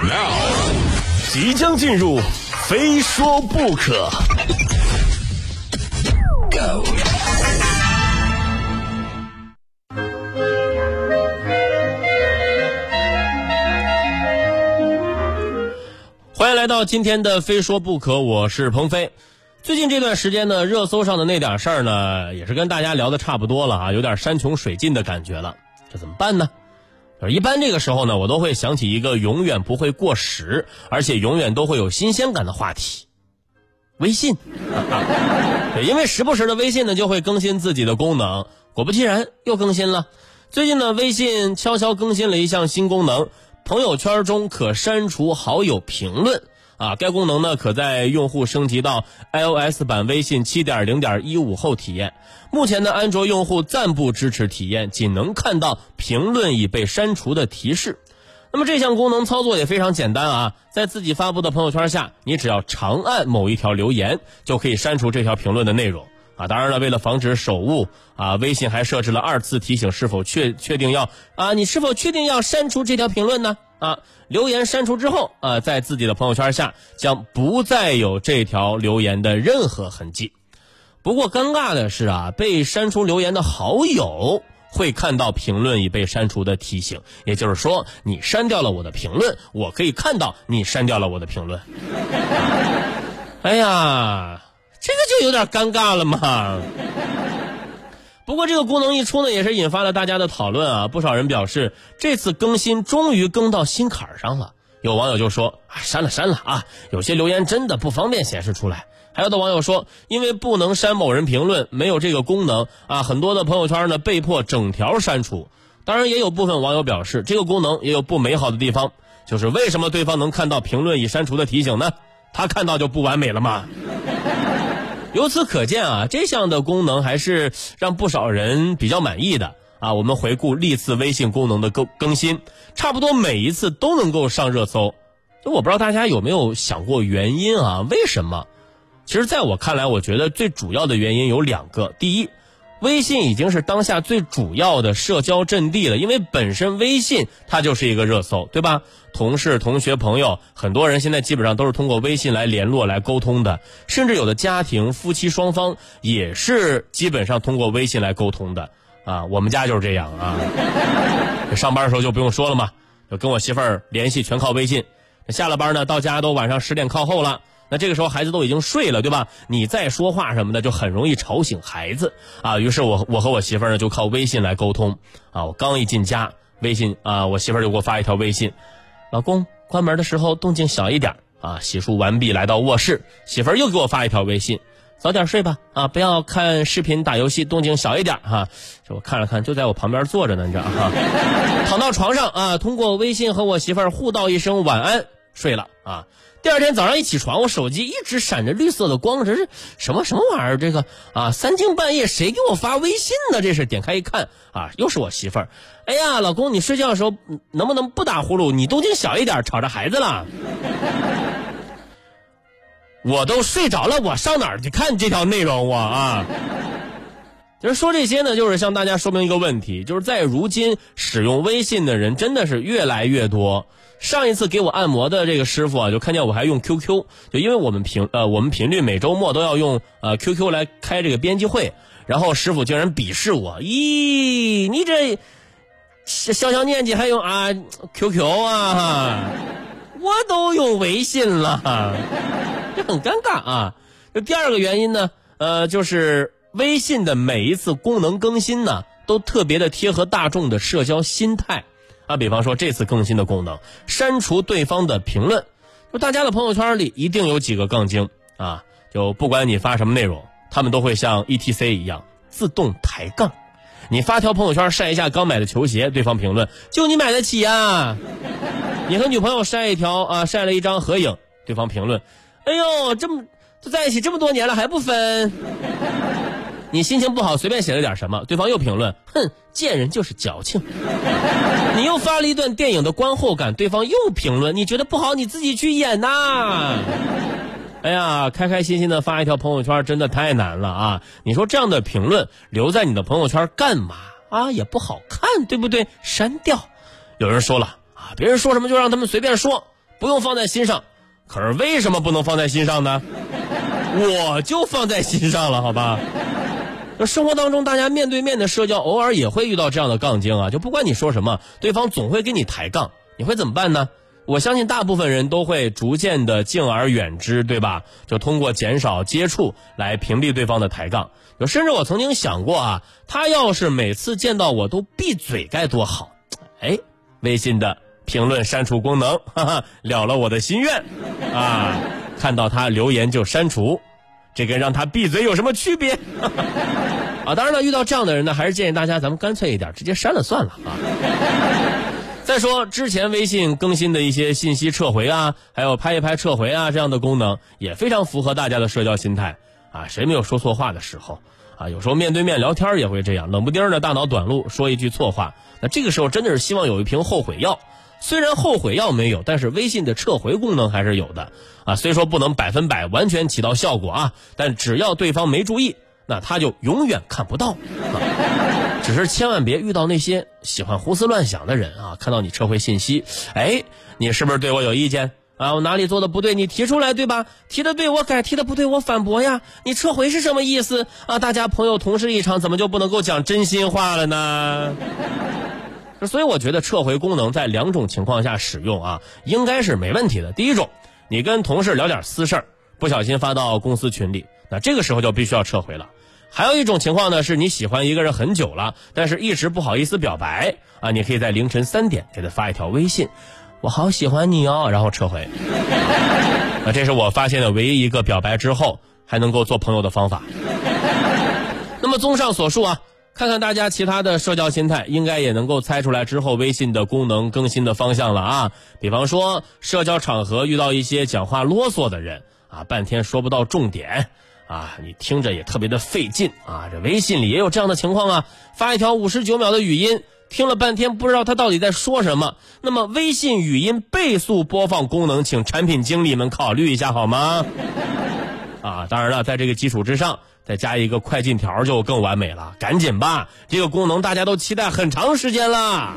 Now，即将进入，非说不可。Go。欢迎来到今天的《非说不可》，我是鹏飞。最近这段时间呢，热搜上的那点事儿呢，也是跟大家聊的差不多了啊，有点山穷水尽的感觉了。这怎么办呢？一般这个时候呢，我都会想起一个永远不会过时，而且永远都会有新鲜感的话题——微信。对，因为时不时的微信呢就会更新自己的功能，果不其然又更新了。最近呢，微信悄悄更新了一项新功能。朋友圈中可删除好友评论啊，该功能呢可在用户升级到 iOS 版微信7.0.15后体验。目前呢，安卓用户暂不支持体验，仅能看到评论已被删除的提示。那么这项功能操作也非常简单啊，在自己发布的朋友圈下，你只要长按某一条留言，就可以删除这条评论的内容。啊，当然了，为了防止手误啊，微信还设置了二次提醒，是否确确定要啊？你是否确定要删除这条评论呢？啊，留言删除之后啊，在自己的朋友圈下将不再有这条留言的任何痕迹。不过尴尬的是啊，被删除留言的好友会看到评论已被删除的提醒，也就是说，你删掉了我的评论，我可以看到你删掉了我的评论。哎呀！这个就有点尴尬了嘛。不过这个功能一出呢，也是引发了大家的讨论啊。不少人表示，这次更新终于更到心坎儿上了。有网友就说：“啊，删了删了啊，有些留言真的不方便显示出来。”还有的网友说：“因为不能删某人评论，没有这个功能啊，很多的朋友圈呢被迫整条删除。”当然，也有部分网友表示，这个功能也有不美好的地方，就是为什么对方能看到评论已删除的提醒呢？他看到就不完美了吗？由此可见啊，这项的功能还是让不少人比较满意的啊。我们回顾历次微信功能的更更新，差不多每一次都能够上热搜。就我不知道大家有没有想过原因啊？为什么？其实，在我看来，我觉得最主要的原因有两个。第一，微信已经是当下最主要的社交阵地了，因为本身微信它就是一个热搜，对吧？同事、同学、朋友，很多人现在基本上都是通过微信来联络、来沟通的，甚至有的家庭夫妻双方也是基本上通过微信来沟通的啊。我们家就是这样啊。上班的时候就不用说了嘛，就跟我媳妇儿联系全靠微信。下了班呢，到家都晚上十点靠后了。那这个时候孩子都已经睡了，对吧？你再说话什么的，就很容易吵醒孩子啊。于是我我和我媳妇儿呢就靠微信来沟通啊。我刚一进家，微信啊，我媳妇儿就给我发一条微信：“老公，关门的时候动静小一点啊。”洗漱完毕，来到卧室，媳妇儿又给我发一条微信：“早点睡吧啊，不要看视频打游戏，动静小一点哈。”这我看了看，就在我旁边坐着呢，你知道哈。躺到床上啊，通过微信和我媳妇儿互道一声晚安，睡了啊。第二天早上一起床，我手机一直闪着绿色的光，这是什么什么玩意儿？这个啊，三更半夜谁给我发微信呢？这是点开一看啊，又是我媳妇儿。哎呀，老公，你睡觉的时候能不能不打呼噜？你动静小一点，吵着孩子了。我都睡着了，我上哪儿去看这条内容？我啊，就是说这些呢，就是向大家说明一个问题，就是在如今使用微信的人真的是越来越多。上一次给我按摩的这个师傅啊，就看见我还用 QQ，就因为我们频呃我们频率每周末都要用呃 QQ 来开这个编辑会，然后师傅竟然鄙视我，咦，你这小小年纪还用啊 QQ 啊？我都用微信了，这很尴尬啊。这第二个原因呢，呃，就是微信的每一次功能更新呢，都特别的贴合大众的社交心态。啊，比方说这次更新的功能，删除对方的评论，就大家的朋友圈里一定有几个杠精啊，就不管你发什么内容，他们都会像 E T C 一样自动抬杠。你发条朋友圈晒一下刚买的球鞋，对方评论就你买得起呀。你和女朋友晒一条啊，晒了一张合影，对方评论，哎呦，这么都在一起这么多年了还不分。你心情不好，随便写了点什么，对方又评论：“哼，贱人就是矫情。”你又发了一段电影的观后感，对方又评论：“你觉得不好，你自己去演呐。”哎呀，开开心心的发一条朋友圈真的太难了啊！你说这样的评论留在你的朋友圈干嘛啊？也不好看，对不对？删掉。有人说了啊，别人说什么就让他们随便说，不用放在心上。可是为什么不能放在心上呢？我就放在心上了，好吧？那生活当中，大家面对面的社交，偶尔也会遇到这样的杠精啊！就不管你说什么，对方总会跟你抬杠，你会怎么办呢？我相信大部分人都会逐渐的敬而远之，对吧？就通过减少接触来屏蔽对方的抬杠。就甚至我曾经想过啊，他要是每次见到我都闭嘴该多好！哎，微信的评论删除功能，哈哈，了了我的心愿啊！看到他留言就删除。这跟让他闭嘴有什么区别？啊，当然了，遇到这样的人呢，还是建议大家咱们干脆一点，直接删了算了啊。再说之前微信更新的一些信息撤回啊，还有拍一拍撤回啊这样的功能，也非常符合大家的社交心态啊。谁没有说错话的时候啊？有时候面对面聊天也会这样，冷不丁的大脑短路，说一句错话，那这个时候真的是希望有一瓶后悔药。虽然后悔药没有，但是微信的撤回功能还是有的啊。虽说不能百分百完全起到效果啊，但只要对方没注意，那他就永远看不到。只是千万别遇到那些喜欢胡思乱想的人啊！看到你撤回信息，哎，你是不是对我有意见啊？我哪里做的不对，你提出来对吧？提的对我改，提的不对我反驳呀。你撤回是什么意思啊？大家朋友同事一场，怎么就不能够讲真心话了呢？所以我觉得撤回功能在两种情况下使用啊，应该是没问题的。第一种，你跟同事聊点私事，不小心发到公司群里，那这个时候就必须要撤回了。还有一种情况呢，是你喜欢一个人很久了，但是一直不好意思表白啊，你可以在凌晨三点给他发一条微信，我好喜欢你哦，然后撤回。啊，这是我发现的唯一一个表白之后还能够做朋友的方法。那么综上所述啊。看看大家其他的社交心态，应该也能够猜出来之后微信的功能更新的方向了啊。比方说，社交场合遇到一些讲话啰嗦的人啊，半天说不到重点啊，你听着也特别的费劲啊。这微信里也有这样的情况啊，发一条五十九秒的语音，听了半天不知道他到底在说什么。那么微信语音倍速播放功能，请产品经理们考虑一下好吗？啊，当然了，在这个基础之上。再加一个快进条就更完美了，赶紧吧！这个功能大家都期待很长时间了。